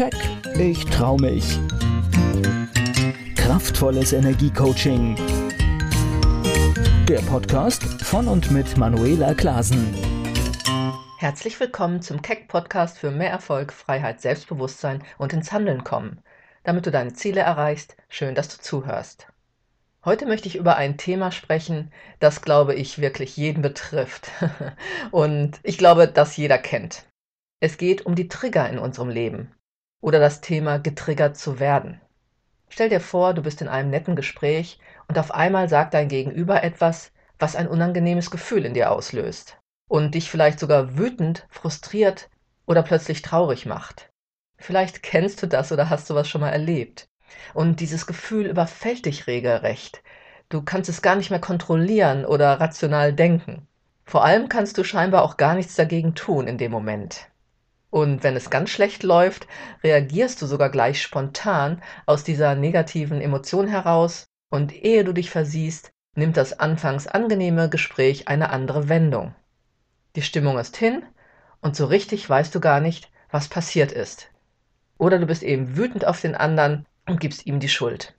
Keck, ich trau mich. Kraftvolles Energiecoaching. Der Podcast von und mit Manuela Klasen. Herzlich willkommen zum Keck Podcast für mehr Erfolg, Freiheit, Selbstbewusstsein und ins Handeln kommen. Damit du deine Ziele erreichst, schön, dass du zuhörst. Heute möchte ich über ein Thema sprechen, das, glaube ich, wirklich jeden betrifft. Und ich glaube, das jeder kennt. Es geht um die Trigger in unserem Leben oder das Thema getriggert zu werden. Stell dir vor, du bist in einem netten Gespräch und auf einmal sagt dein Gegenüber etwas, was ein unangenehmes Gefühl in dir auslöst und dich vielleicht sogar wütend, frustriert oder plötzlich traurig macht. Vielleicht kennst du das oder hast sowas schon mal erlebt. Und dieses Gefühl überfällt dich regelrecht. Du kannst es gar nicht mehr kontrollieren oder rational denken. Vor allem kannst du scheinbar auch gar nichts dagegen tun in dem Moment. Und wenn es ganz schlecht läuft, reagierst du sogar gleich spontan aus dieser negativen Emotion heraus und ehe du dich versiehst, nimmt das anfangs angenehme Gespräch eine andere Wendung. Die Stimmung ist hin und so richtig weißt du gar nicht, was passiert ist. Oder du bist eben wütend auf den anderen und gibst ihm die Schuld.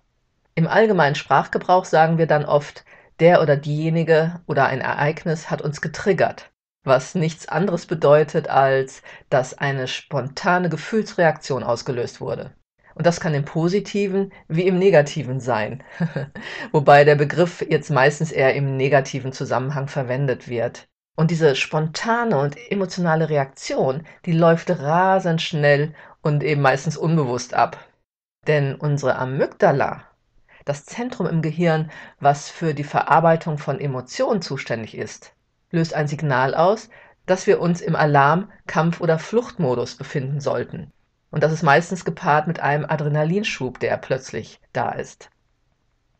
Im allgemeinen Sprachgebrauch sagen wir dann oft, der oder diejenige oder ein Ereignis hat uns getriggert was nichts anderes bedeutet, als dass eine spontane Gefühlsreaktion ausgelöst wurde. Und das kann im positiven wie im negativen sein, wobei der Begriff jetzt meistens eher im negativen Zusammenhang verwendet wird. Und diese spontane und emotionale Reaktion, die läuft rasend schnell und eben meistens unbewusst ab. Denn unsere Amygdala, das Zentrum im Gehirn, was für die Verarbeitung von Emotionen zuständig ist, löst ein Signal aus, dass wir uns im Alarm-, Kampf- oder Fluchtmodus befinden sollten. Und das ist meistens gepaart mit einem Adrenalinschub, der plötzlich da ist.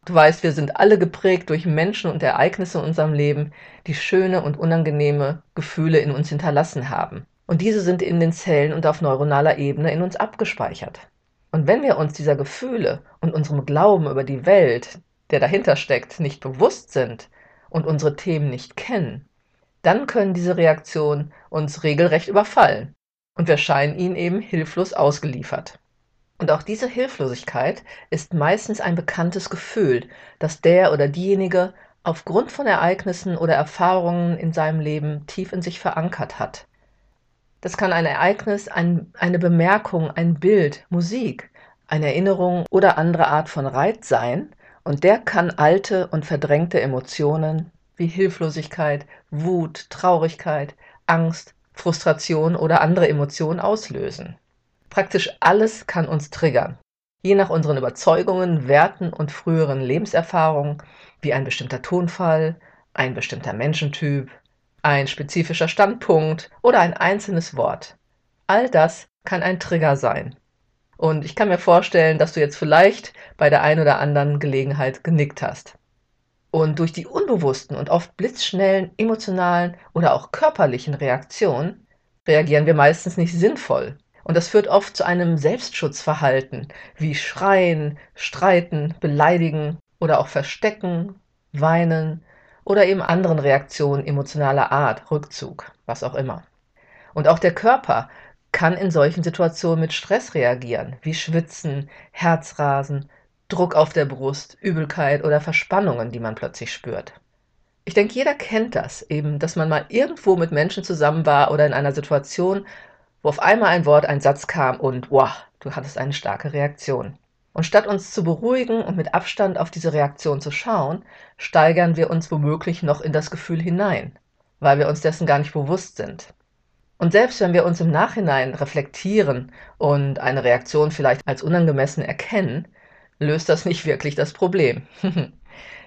Du weißt, wir sind alle geprägt durch Menschen und Ereignisse in unserem Leben, die schöne und unangenehme Gefühle in uns hinterlassen haben. Und diese sind in den Zellen und auf neuronaler Ebene in uns abgespeichert. Und wenn wir uns dieser Gefühle und unserem Glauben über die Welt, der dahinter steckt, nicht bewusst sind und unsere Themen nicht kennen, dann können diese Reaktionen uns regelrecht überfallen und wir scheinen ihnen eben hilflos ausgeliefert. Und auch diese Hilflosigkeit ist meistens ein bekanntes Gefühl, das der oder diejenige aufgrund von Ereignissen oder Erfahrungen in seinem Leben tief in sich verankert hat. Das kann ein Ereignis, ein, eine Bemerkung, ein Bild, Musik, eine Erinnerung oder andere Art von Reiz sein, und der kann alte und verdrängte Emotionen wie Hilflosigkeit, Wut, Traurigkeit, Angst, Frustration oder andere Emotionen auslösen. Praktisch alles kann uns triggern, je nach unseren Überzeugungen, Werten und früheren Lebenserfahrungen, wie ein bestimmter Tonfall, ein bestimmter Menschentyp, ein spezifischer Standpunkt oder ein einzelnes Wort. All das kann ein Trigger sein. Und ich kann mir vorstellen, dass du jetzt vielleicht bei der einen oder anderen Gelegenheit genickt hast. Und durch die unbewussten und oft blitzschnellen emotionalen oder auch körperlichen Reaktionen reagieren wir meistens nicht sinnvoll. Und das führt oft zu einem Selbstschutzverhalten, wie Schreien, Streiten, Beleidigen oder auch Verstecken, Weinen oder eben anderen Reaktionen emotionaler Art, Rückzug, was auch immer. Und auch der Körper kann in solchen Situationen mit Stress reagieren, wie Schwitzen, Herzrasen, Druck auf der Brust, Übelkeit oder Verspannungen, die man plötzlich spürt. Ich denke, jeder kennt das eben, dass man mal irgendwo mit Menschen zusammen war oder in einer Situation, wo auf einmal ein Wort, ein Satz kam und wow, du hattest eine starke Reaktion. Und statt uns zu beruhigen und mit Abstand auf diese Reaktion zu schauen, steigern wir uns womöglich noch in das Gefühl hinein, weil wir uns dessen gar nicht bewusst sind. Und selbst wenn wir uns im Nachhinein reflektieren und eine Reaktion vielleicht als unangemessen erkennen, löst das nicht wirklich das Problem.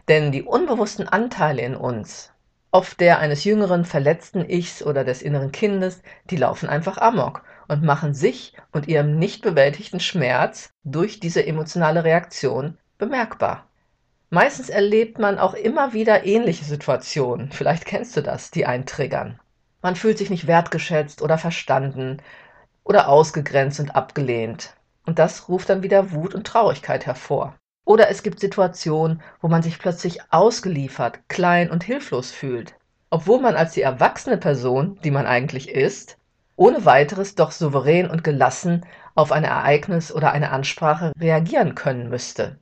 Denn die unbewussten Anteile in uns, oft der eines jüngeren, verletzten Ichs oder des inneren Kindes, die laufen einfach amok und machen sich und ihrem nicht bewältigten Schmerz durch diese emotionale Reaktion bemerkbar. Meistens erlebt man auch immer wieder ähnliche Situationen, vielleicht kennst du das, die einen triggern. Man fühlt sich nicht wertgeschätzt oder verstanden oder ausgegrenzt und abgelehnt. Und das ruft dann wieder Wut und Traurigkeit hervor. Oder es gibt Situationen, wo man sich plötzlich ausgeliefert, klein und hilflos fühlt, obwohl man als die erwachsene Person, die man eigentlich ist, ohne weiteres doch souverän und gelassen auf ein Ereignis oder eine Ansprache reagieren können müsste.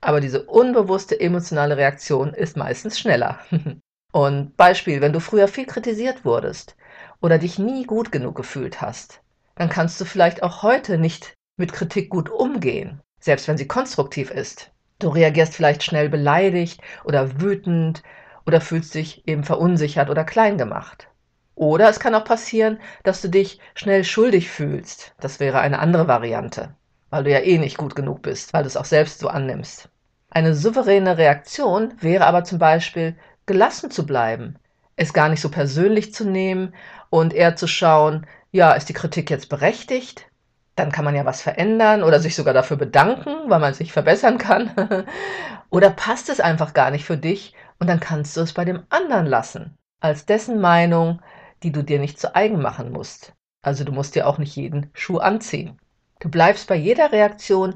Aber diese unbewusste emotionale Reaktion ist meistens schneller. Und Beispiel, wenn du früher viel kritisiert wurdest oder dich nie gut genug gefühlt hast, dann kannst du vielleicht auch heute nicht mit Kritik gut umgehen, selbst wenn sie konstruktiv ist. Du reagierst vielleicht schnell beleidigt oder wütend oder fühlst dich eben verunsichert oder klein gemacht. Oder es kann auch passieren, dass du dich schnell schuldig fühlst. Das wäre eine andere Variante, weil du ja eh nicht gut genug bist, weil du es auch selbst so annimmst. Eine souveräne Reaktion wäre aber zum Beispiel, gelassen zu bleiben, es gar nicht so persönlich zu nehmen und eher zu schauen, ja, ist die Kritik jetzt berechtigt? Dann kann man ja was verändern oder sich sogar dafür bedanken, weil man sich verbessern kann. oder passt es einfach gar nicht für dich und dann kannst du es bei dem anderen lassen, als dessen Meinung, die du dir nicht zu eigen machen musst. Also du musst dir auch nicht jeden Schuh anziehen. Du bleibst bei jeder Reaktion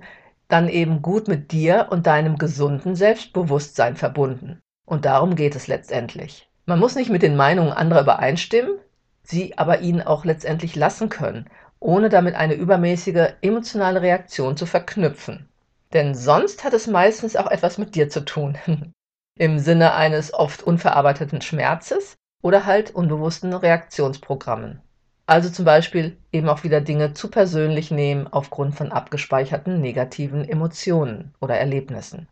dann eben gut mit dir und deinem gesunden Selbstbewusstsein verbunden. Und darum geht es letztendlich. Man muss nicht mit den Meinungen anderer übereinstimmen, sie aber ihnen auch letztendlich lassen können, ohne damit eine übermäßige emotionale Reaktion zu verknüpfen. Denn sonst hat es meistens auch etwas mit dir zu tun. Im Sinne eines oft unverarbeiteten Schmerzes oder halt unbewussten Reaktionsprogrammen. Also zum Beispiel eben auch wieder Dinge zu persönlich nehmen aufgrund von abgespeicherten negativen Emotionen oder Erlebnissen.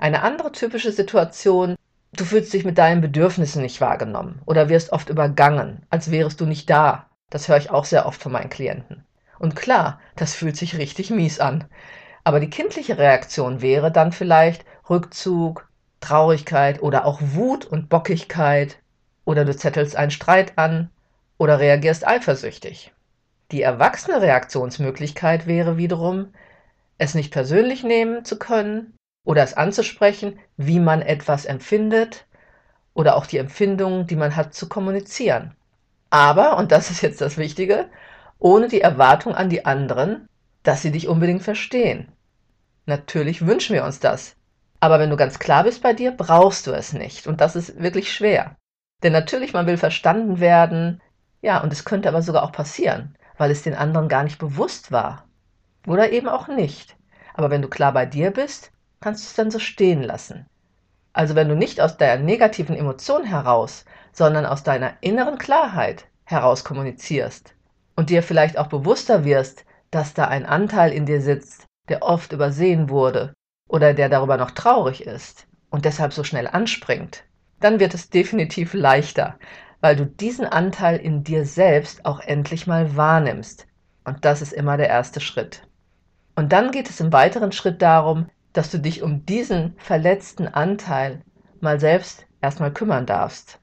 Eine andere typische Situation, du fühlst dich mit deinen Bedürfnissen nicht wahrgenommen oder wirst oft übergangen, als wärest du nicht da. Das höre ich auch sehr oft von meinen Klienten. Und klar, das fühlt sich richtig mies an. Aber die kindliche Reaktion wäre dann vielleicht Rückzug, Traurigkeit oder auch Wut und Bockigkeit oder du zettelst einen Streit an oder reagierst eifersüchtig. Die erwachsene Reaktionsmöglichkeit wäre wiederum, es nicht persönlich nehmen zu können, oder es anzusprechen, wie man etwas empfindet oder auch die Empfindungen, die man hat, zu kommunizieren. Aber, und das ist jetzt das Wichtige, ohne die Erwartung an die anderen, dass sie dich unbedingt verstehen. Natürlich wünschen wir uns das. Aber wenn du ganz klar bist bei dir, brauchst du es nicht. Und das ist wirklich schwer. Denn natürlich, man will verstanden werden. Ja, und es könnte aber sogar auch passieren, weil es den anderen gar nicht bewusst war. Oder eben auch nicht. Aber wenn du klar bei dir bist, kannst du es dann so stehen lassen. Also wenn du nicht aus deiner negativen Emotion heraus, sondern aus deiner inneren Klarheit heraus kommunizierst und dir vielleicht auch bewusster wirst, dass da ein Anteil in dir sitzt, der oft übersehen wurde oder der darüber noch traurig ist und deshalb so schnell anspringt, dann wird es definitiv leichter, weil du diesen Anteil in dir selbst auch endlich mal wahrnimmst. Und das ist immer der erste Schritt. Und dann geht es im weiteren Schritt darum, dass du dich um diesen verletzten Anteil mal selbst erstmal kümmern darfst.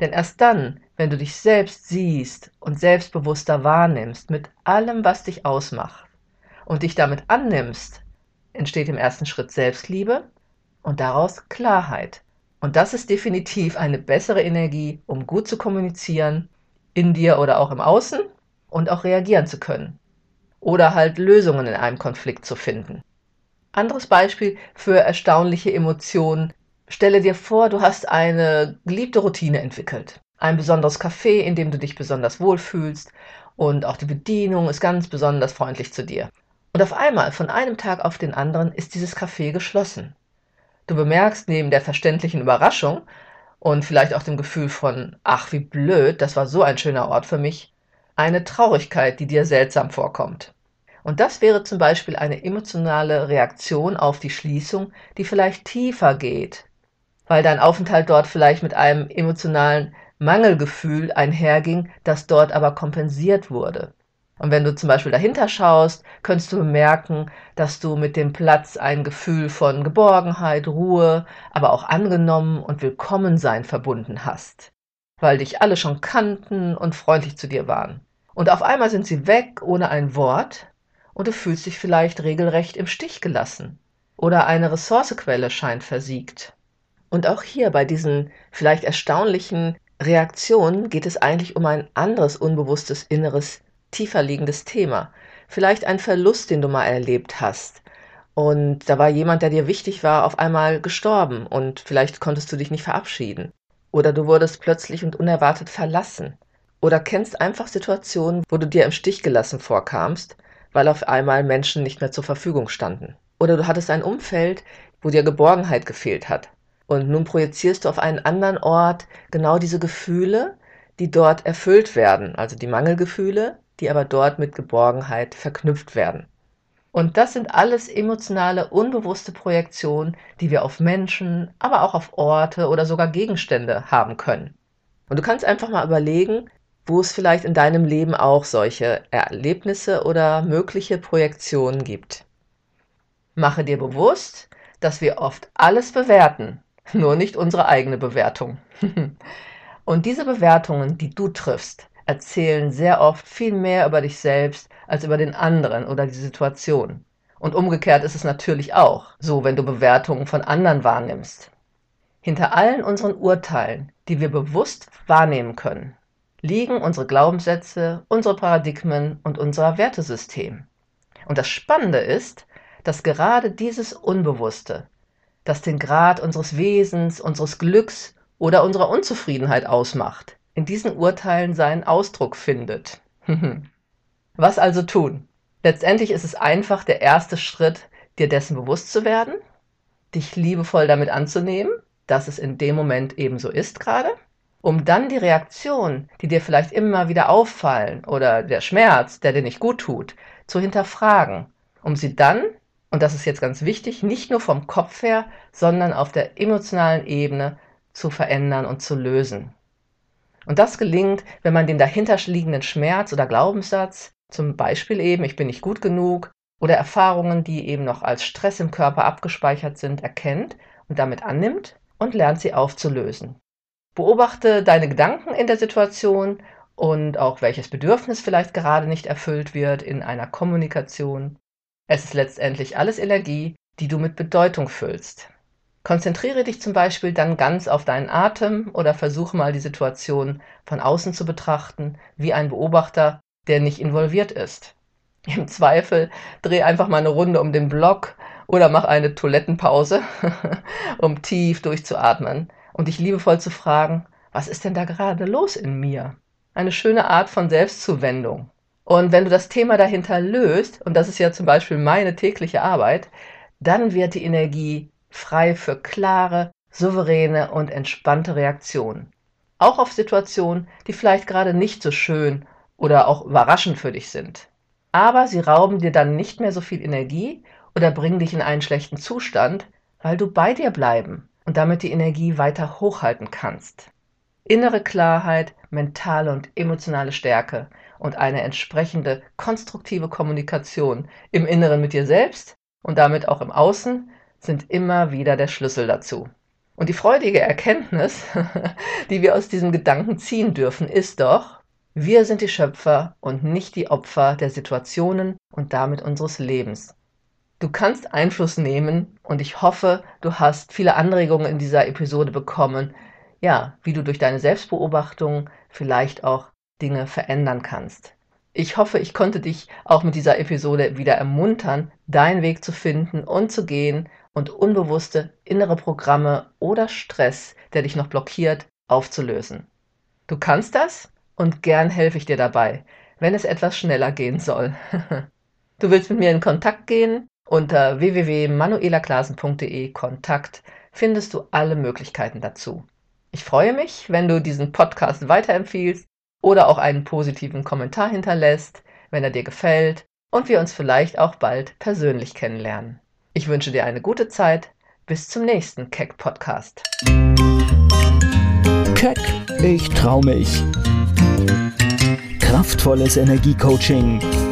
Denn erst dann, wenn du dich selbst siehst und selbstbewusster wahrnimmst mit allem, was dich ausmacht und dich damit annimmst, entsteht im ersten Schritt Selbstliebe und daraus Klarheit. Und das ist definitiv eine bessere Energie, um gut zu kommunizieren, in dir oder auch im Außen und auch reagieren zu können. Oder halt Lösungen in einem Konflikt zu finden. Anderes Beispiel für erstaunliche Emotionen. Stelle dir vor, du hast eine geliebte Routine entwickelt. Ein besonderes Café, in dem du dich besonders wohlfühlst und auch die Bedienung ist ganz besonders freundlich zu dir. Und auf einmal, von einem Tag auf den anderen, ist dieses Café geschlossen. Du bemerkst neben der verständlichen Überraschung und vielleicht auch dem Gefühl von, ach wie blöd, das war so ein schöner Ort für mich, eine Traurigkeit, die dir seltsam vorkommt. Und das wäre zum Beispiel eine emotionale Reaktion auf die Schließung, die vielleicht tiefer geht, weil dein Aufenthalt dort vielleicht mit einem emotionalen Mangelgefühl einherging, das dort aber kompensiert wurde. Und wenn du zum Beispiel dahinter schaust, könntest du bemerken, dass du mit dem Platz ein Gefühl von Geborgenheit, Ruhe, aber auch angenommen und Willkommensein verbunden hast, weil dich alle schon kannten und freundlich zu dir waren. Und auf einmal sind sie weg ohne ein Wort, und du fühlst dich vielleicht regelrecht im Stich gelassen oder eine Ressourcequelle scheint versiegt. Und auch hier bei diesen vielleicht erstaunlichen Reaktionen geht es eigentlich um ein anderes unbewusstes inneres tiefer liegendes Thema. Vielleicht ein Verlust, den du mal erlebt hast. Und da war jemand, der dir wichtig war, auf einmal gestorben und vielleicht konntest du dich nicht verabschieden. Oder du wurdest plötzlich und unerwartet verlassen. Oder kennst einfach Situationen, wo du dir im Stich gelassen vorkamst, weil auf einmal Menschen nicht mehr zur Verfügung standen. Oder du hattest ein Umfeld, wo dir Geborgenheit gefehlt hat. Und nun projizierst du auf einen anderen Ort genau diese Gefühle, die dort erfüllt werden, also die Mangelgefühle, die aber dort mit Geborgenheit verknüpft werden. Und das sind alles emotionale, unbewusste Projektionen, die wir auf Menschen, aber auch auf Orte oder sogar Gegenstände haben können. Und du kannst einfach mal überlegen, wo es vielleicht in deinem Leben auch solche Erlebnisse oder mögliche Projektionen gibt. Mache dir bewusst, dass wir oft alles bewerten, nur nicht unsere eigene Bewertung. Und diese Bewertungen, die du triffst, erzählen sehr oft viel mehr über dich selbst als über den anderen oder die Situation. Und umgekehrt ist es natürlich auch so, wenn du Bewertungen von anderen wahrnimmst. Hinter allen unseren Urteilen, die wir bewusst wahrnehmen können, liegen unsere Glaubenssätze, unsere Paradigmen und unser Wertesystem. Und das Spannende ist, dass gerade dieses Unbewusste, das den Grad unseres Wesens, unseres Glücks oder unserer Unzufriedenheit ausmacht, in diesen Urteilen seinen Ausdruck findet. Was also tun? Letztendlich ist es einfach der erste Schritt, dir dessen bewusst zu werden, dich liebevoll damit anzunehmen, dass es in dem Moment eben so ist gerade, um dann die Reaktion, die dir vielleicht immer wieder auffallen oder der Schmerz, der dir nicht gut tut, zu hinterfragen, um sie dann, und das ist jetzt ganz wichtig, nicht nur vom Kopf her, sondern auf der emotionalen Ebene zu verändern und zu lösen. Und das gelingt, wenn man den dahinterliegenden Schmerz oder Glaubenssatz, zum Beispiel eben, ich bin nicht gut genug, oder Erfahrungen, die eben noch als Stress im Körper abgespeichert sind, erkennt und damit annimmt und lernt sie aufzulösen. Beobachte deine Gedanken in der Situation und auch welches Bedürfnis vielleicht gerade nicht erfüllt wird in einer Kommunikation. Es ist letztendlich alles Energie, die du mit Bedeutung füllst. Konzentriere dich zum Beispiel dann ganz auf deinen Atem oder versuche mal die Situation von außen zu betrachten, wie ein Beobachter, der nicht involviert ist. Im Zweifel dreh einfach mal eine Runde um den Block oder mach eine Toilettenpause, um tief durchzuatmen und dich liebevoll zu fragen, was ist denn da gerade los in mir? Eine schöne Art von Selbstzuwendung. Und wenn du das Thema dahinter löst, und das ist ja zum Beispiel meine tägliche Arbeit, dann wird die Energie frei für klare, souveräne und entspannte Reaktionen. Auch auf Situationen, die vielleicht gerade nicht so schön oder auch überraschend für dich sind. Aber sie rauben dir dann nicht mehr so viel Energie oder bringen dich in einen schlechten Zustand, weil du bei dir bleiben und damit die Energie weiter hochhalten kannst. Innere Klarheit, mentale und emotionale Stärke und eine entsprechende konstruktive Kommunikation im Inneren mit dir selbst und damit auch im Außen sind immer wieder der Schlüssel dazu. Und die freudige Erkenntnis, die wir aus diesem Gedanken ziehen dürfen, ist doch, wir sind die Schöpfer und nicht die Opfer der Situationen und damit unseres Lebens. Du kannst Einfluss nehmen und ich hoffe, du hast viele Anregungen in dieser Episode bekommen, ja, wie du durch deine Selbstbeobachtung vielleicht auch Dinge verändern kannst. Ich hoffe, ich konnte dich auch mit dieser Episode wieder ermuntern, deinen Weg zu finden und zu gehen und unbewusste innere Programme oder Stress, der dich noch blockiert, aufzulösen. Du kannst das und gern helfe ich dir dabei, wenn es etwas schneller gehen soll. du willst mit mir in Kontakt gehen? Unter www.manuelaklasen.de Kontakt findest du alle Möglichkeiten dazu. Ich freue mich, wenn du diesen Podcast weiterempfiehlst oder auch einen positiven Kommentar hinterlässt, wenn er dir gefällt und wir uns vielleicht auch bald persönlich kennenlernen. Ich wünsche dir eine gute Zeit. Bis zum nächsten Keck Podcast. Keck, ich trau mich. Kraftvolles Energiecoaching.